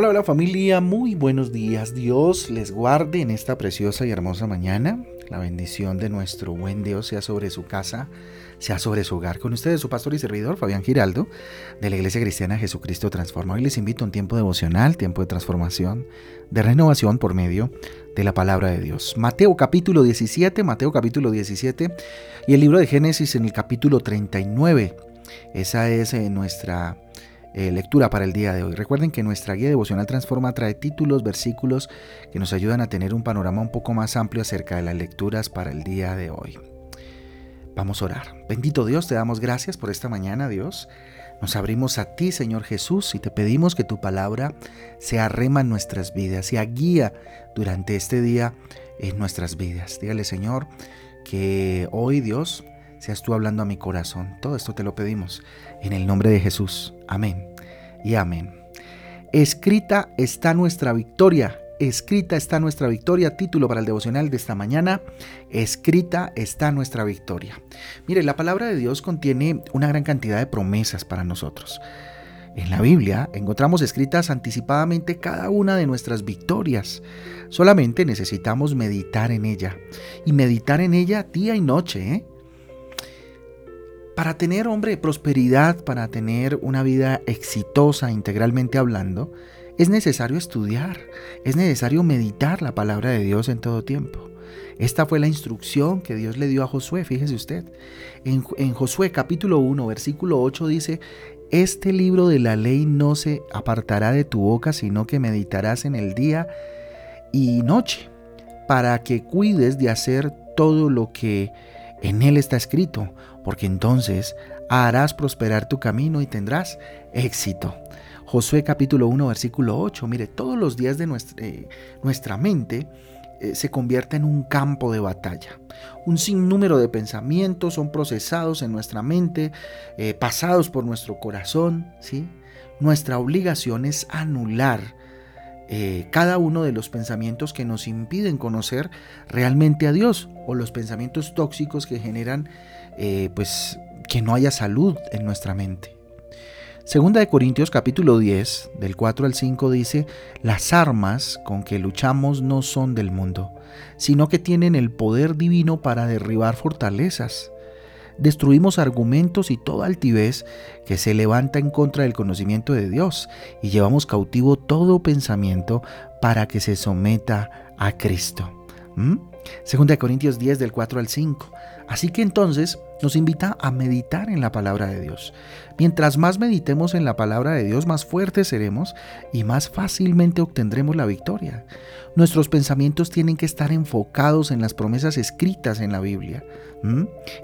Hola, hola familia, muy buenos días. Dios les guarde en esta preciosa y hermosa mañana. La bendición de nuestro buen Dios sea sobre su casa, sea sobre su hogar. Con ustedes su pastor y servidor, Fabián Giraldo, de la Iglesia Cristiana Jesucristo Transforma. Hoy les invito a un tiempo devocional, tiempo de transformación, de renovación por medio de la palabra de Dios. Mateo capítulo 17, Mateo capítulo 17 y el libro de Génesis en el capítulo 39. Esa es eh, nuestra eh, lectura para el día de hoy. Recuerden que nuestra guía devocional Transforma trae títulos, versículos que nos ayudan a tener un panorama un poco más amplio acerca de las lecturas para el día de hoy. Vamos a orar. Bendito Dios, te damos gracias por esta mañana, Dios. Nos abrimos a ti, Señor Jesús, y te pedimos que tu palabra sea rema en nuestras vidas, sea guía durante este día en nuestras vidas. Dígale, Señor, que hoy, Dios, seas tú hablando a mi corazón. Todo esto te lo pedimos en el nombre de Jesús. Amén y amén. Escrita está nuestra victoria. Escrita está nuestra victoria. Título para el devocional de esta mañana. Escrita está nuestra victoria. Mire, la palabra de Dios contiene una gran cantidad de promesas para nosotros. En la Biblia encontramos escritas anticipadamente cada una de nuestras victorias. Solamente necesitamos meditar en ella. Y meditar en ella día y noche. ¿eh? Para tener, hombre, prosperidad, para tener una vida exitosa integralmente hablando, es necesario estudiar, es necesario meditar la palabra de Dios en todo tiempo. Esta fue la instrucción que Dios le dio a Josué, fíjese usted. En, en, Josué capítulo 1, versículo 8 dice, Este libro de la ley no se apartará de tu boca, sino que meditarás en el día y noche, para que cuides de hacer todo lo que en él está escrito, porque entonces harás prosperar tu camino y tendrás éxito. Josué capítulo 1 versículo 8, mire, todos los días de nuestra, eh, mente eh, se convierte en un campo de batalla. Un sinnúmero de pensamientos son procesados en nuestra mente, eh, pasados por nuestro corazón, ¿sí? Nuestra obligación es anular eh, cada uno de los pensamientos que nos impiden conocer realmente a Dios o los pensamientos tóxicos que generan eh, pues que no haya salud en nuestra mente. Segunda de Corintios capítulo 10, del 4 al 5 dice, las armas con que luchamos no son del mundo, sino que tienen el poder divino para derribar fortalezas destruimos argumentos y toda altivez que se levanta en contra del conocimiento de Dios y llevamos cautivo todo pensamiento para que se someta a Cristo. ¿Mm? Segunda de Corintios 10 del 4 al 5. Así que entonces nos invita a meditar en la palabra de Dios. Mientras más meditemos en la palabra de Dios, más fuertes seremos y más fácilmente obtendremos la victoria. Nuestros pensamientos tienen que estar enfocados en las promesas escritas en la Biblia.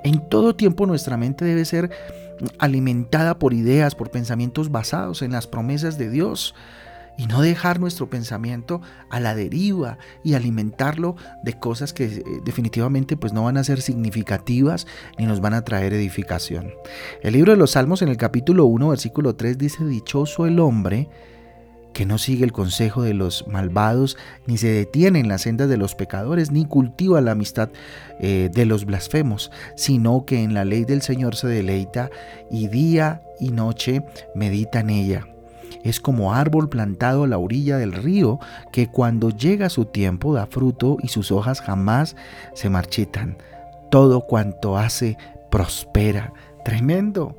En todo tiempo nuestra mente debe ser alimentada por ideas, por pensamientos basados en las promesas de Dios y no dejar nuestro pensamiento a la deriva y alimentarlo de cosas que eh, definitivamente pues no van a ser significativas ni nos van a traer edificación. El libro de los Salmos en el capítulo 1 versículo 3 dice, dichoso el hombre que no sigue el consejo de los malvados, ni se detiene en las sendas de los pecadores, ni cultiva la amistad eh, de los blasfemos, sino que en la ley del Señor se deleita y día y noche medita en ella. Es como árbol plantado a la orilla del río que cuando llega su tiempo da fruto y sus hojas jamás se marchitan. Todo cuanto hace prospera. Tremendo.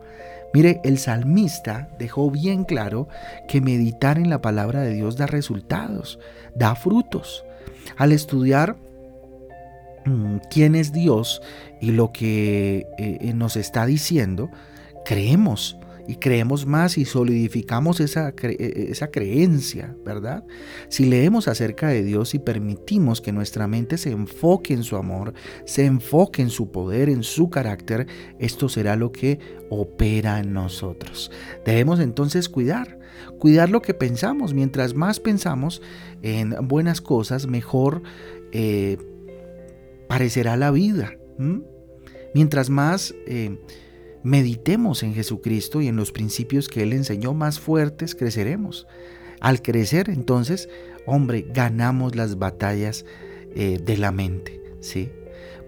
Mire, el salmista dejó bien claro que meditar en la palabra de Dios da resultados, da frutos. Al estudiar mm, quién es Dios y lo que eh, nos está diciendo, creemos y creemos más y solidificamos esa, e, esa creencia, ¿verdad? Si leemos acerca de Dios y permitimos que nuestra mente se enfoque en su amor, se enfoque en su poder, en su carácter, esto será lo que opera en nosotros. Debemos entonces cuidar, cuidar lo que pensamos. Mientras más pensamos en buenas cosas, mejor eh, parecerá la vida. Mientras más... Eh, meditemos en Jesucristo y en los principios que Él enseñó, más fuertes creceremos. Al crecer, entonces, hombre, ganamos las batallas eh, de la mente, ¿sí?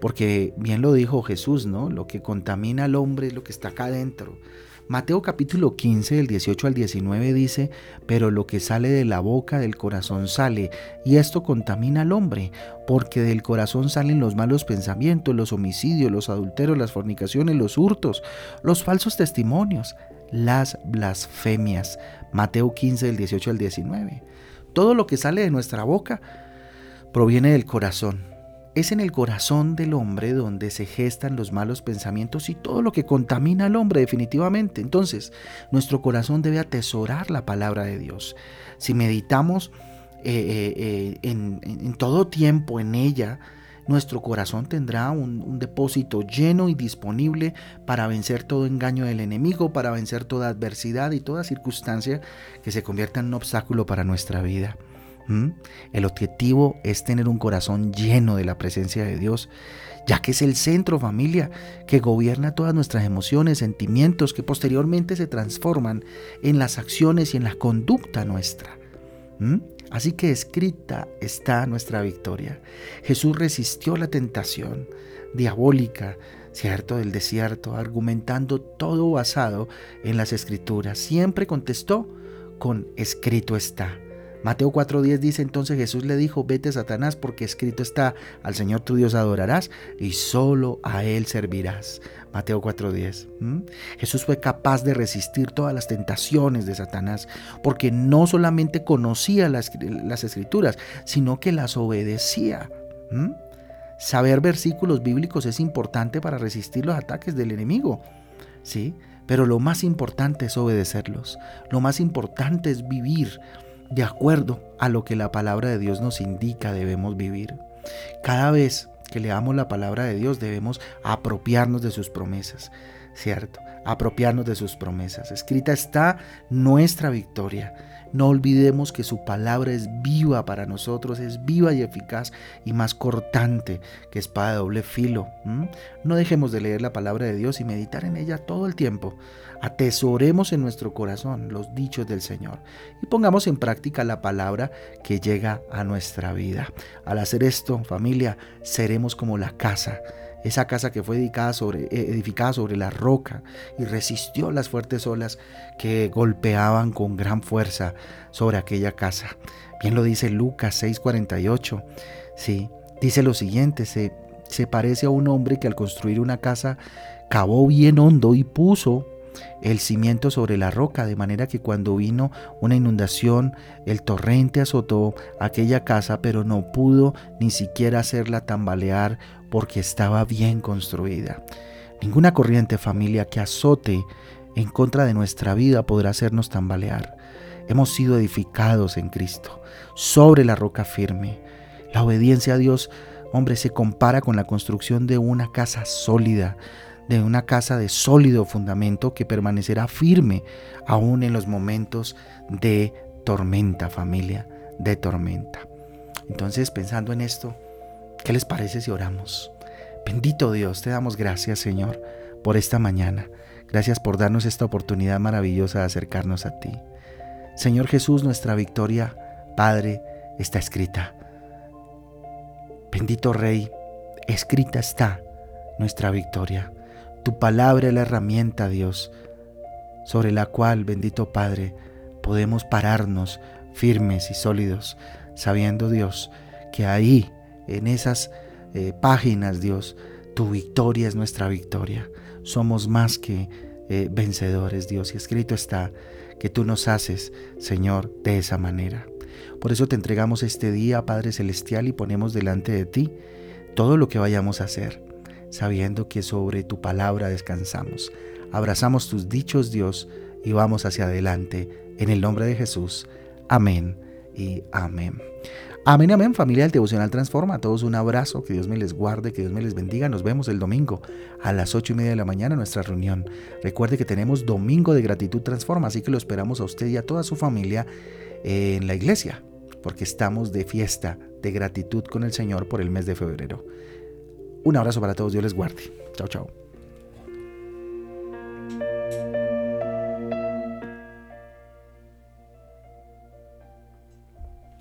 Porque bien lo dijo Jesús, ¿no? Lo que contamina al hombre es lo que está acá adentro. Mateo capítulo 15, del 18 al 19 dice, pero lo que sale de la boca del corazón sale, y esto contamina al hombre, porque del corazón salen los malos pensamientos, los homicidios, los adulteros, las fornicaciones, los hurtos, los falsos testimonios, las blasfemias. Mateo 15, del 18 al 19. Todo lo que sale de nuestra boca proviene del corazón es en el corazón del hombre donde se gestan los malos pensamientos y todo lo que contamina al hombre definitivamente. Entonces, nuestro corazón debe atesorar la palabra de Dios. Si meditamos eh, eh, eh, en, todo tiempo en ella, nuestro corazón tendrá un, un, depósito lleno y disponible para vencer todo engaño del enemigo, para vencer toda adversidad y toda circunstancia que se convierta en un obstáculo para nuestra vida. ¿Mm? El objetivo es tener un corazón lleno de la presencia de Dios, ya que es el centro familia que gobierna todas nuestras emociones, sentimientos que posteriormente se transforman en las acciones y en la conducta nuestra. ¿Mm? Así que escrita está nuestra victoria. Jesús resistió la tentación diabólica, cierto, del desierto, argumentando todo basado en las escrituras. Siempre contestó con escrito está. Mateo 4:10 dice entonces Jesús le dijo, vete Satanás porque escrito está, al Señor tu Dios adorarás y solo a Él servirás. Mateo 4:10. Jesús fue capaz de resistir todas las tentaciones de Satanás porque no solamente conocía las, escrituras, sino que las obedecía. Saber versículos bíblicos es importante para resistir los ataques del enemigo. ¿sí? Pero lo más importante es obedecerlos. Lo más importante es vivir de acuerdo a lo que la palabra de Dios nos indica debemos vivir. Cada vez que leamos la palabra de Dios debemos apropiarnos de sus promesas, ¿cierto? Apropiarnos de sus promesas. Escrita está nuestra victoria. No olvidemos que su palabra es viva para nosotros, es viva y eficaz y más cortante que espada de doble filo. No dejemos de leer la palabra de Dios y meditar en ella todo el tiempo. Atesoremos en nuestro corazón los dichos del Señor y pongamos en práctica la palabra que llega a nuestra vida. Al hacer esto, familia, seremos como la casa esa casa que fue edificada sobre, eh, edificada sobre la roca y resistió las fuertes olas que golpeaban con gran fuerza sobre aquella casa. Bien lo dice Lucas 6:48. Sí, dice lo siguiente, se, se parece a un hombre que al construir una casa cavó bien hondo y puso el cimiento sobre la roca, de manera que cuando vino una inundación, el torrente azotó aquella casa, pero no pudo ni siquiera hacerla tambalear porque estaba bien construida. Ninguna corriente familia que azote en contra de nuestra vida podrá hacernos tambalear. Hemos sido edificados en Cristo, sobre la roca firme. La obediencia a Dios, hombre, se compara con la construcción de una casa sólida, de una casa de sólido fundamento que permanecerá firme aún en los momentos de tormenta, familia, de tormenta. Entonces, pensando en esto, ¿qué les parece si oramos? Bendito Dios, te damos gracias, Señor, por esta mañana. Gracias por darnos esta oportunidad maravillosa de acercarnos a ti. Señor Jesús, nuestra victoria, Padre, está escrita. Bendito Rey, escrita está nuestra victoria. Tu palabra es la herramienta, Dios, sobre la cual, bendito Padre, podemos pararnos firmes y sólidos, sabiendo, Dios, que ahí, en esas eh, páginas, Dios, tu victoria es nuestra victoria. Somos más que eh, vencedores, Dios, y escrito está que tú nos haces, Señor, de esa manera. Por eso te entregamos este día, Padre Celestial, y ponemos delante de ti todo lo que vayamos a hacer sabiendo que sobre tu palabra descansamos. Abrazamos tus dichos, Dios, y vamos hacia adelante. En el nombre de Jesús. Amén y amén. Amén, amén, familia del Devocional Transforma. A todos un abrazo, que Dios me les guarde, que Dios me les bendiga. Nos vemos el domingo a las ocho y media de la mañana en nuestra reunión. Recuerde que tenemos Domingo de Gratitud Transforma, así que lo esperamos a usted y a toda su familia en la iglesia, porque estamos de fiesta de gratitud con el Señor por el mes de febrero. Un abrazo para todos, Dios les guarde. Chao, chao.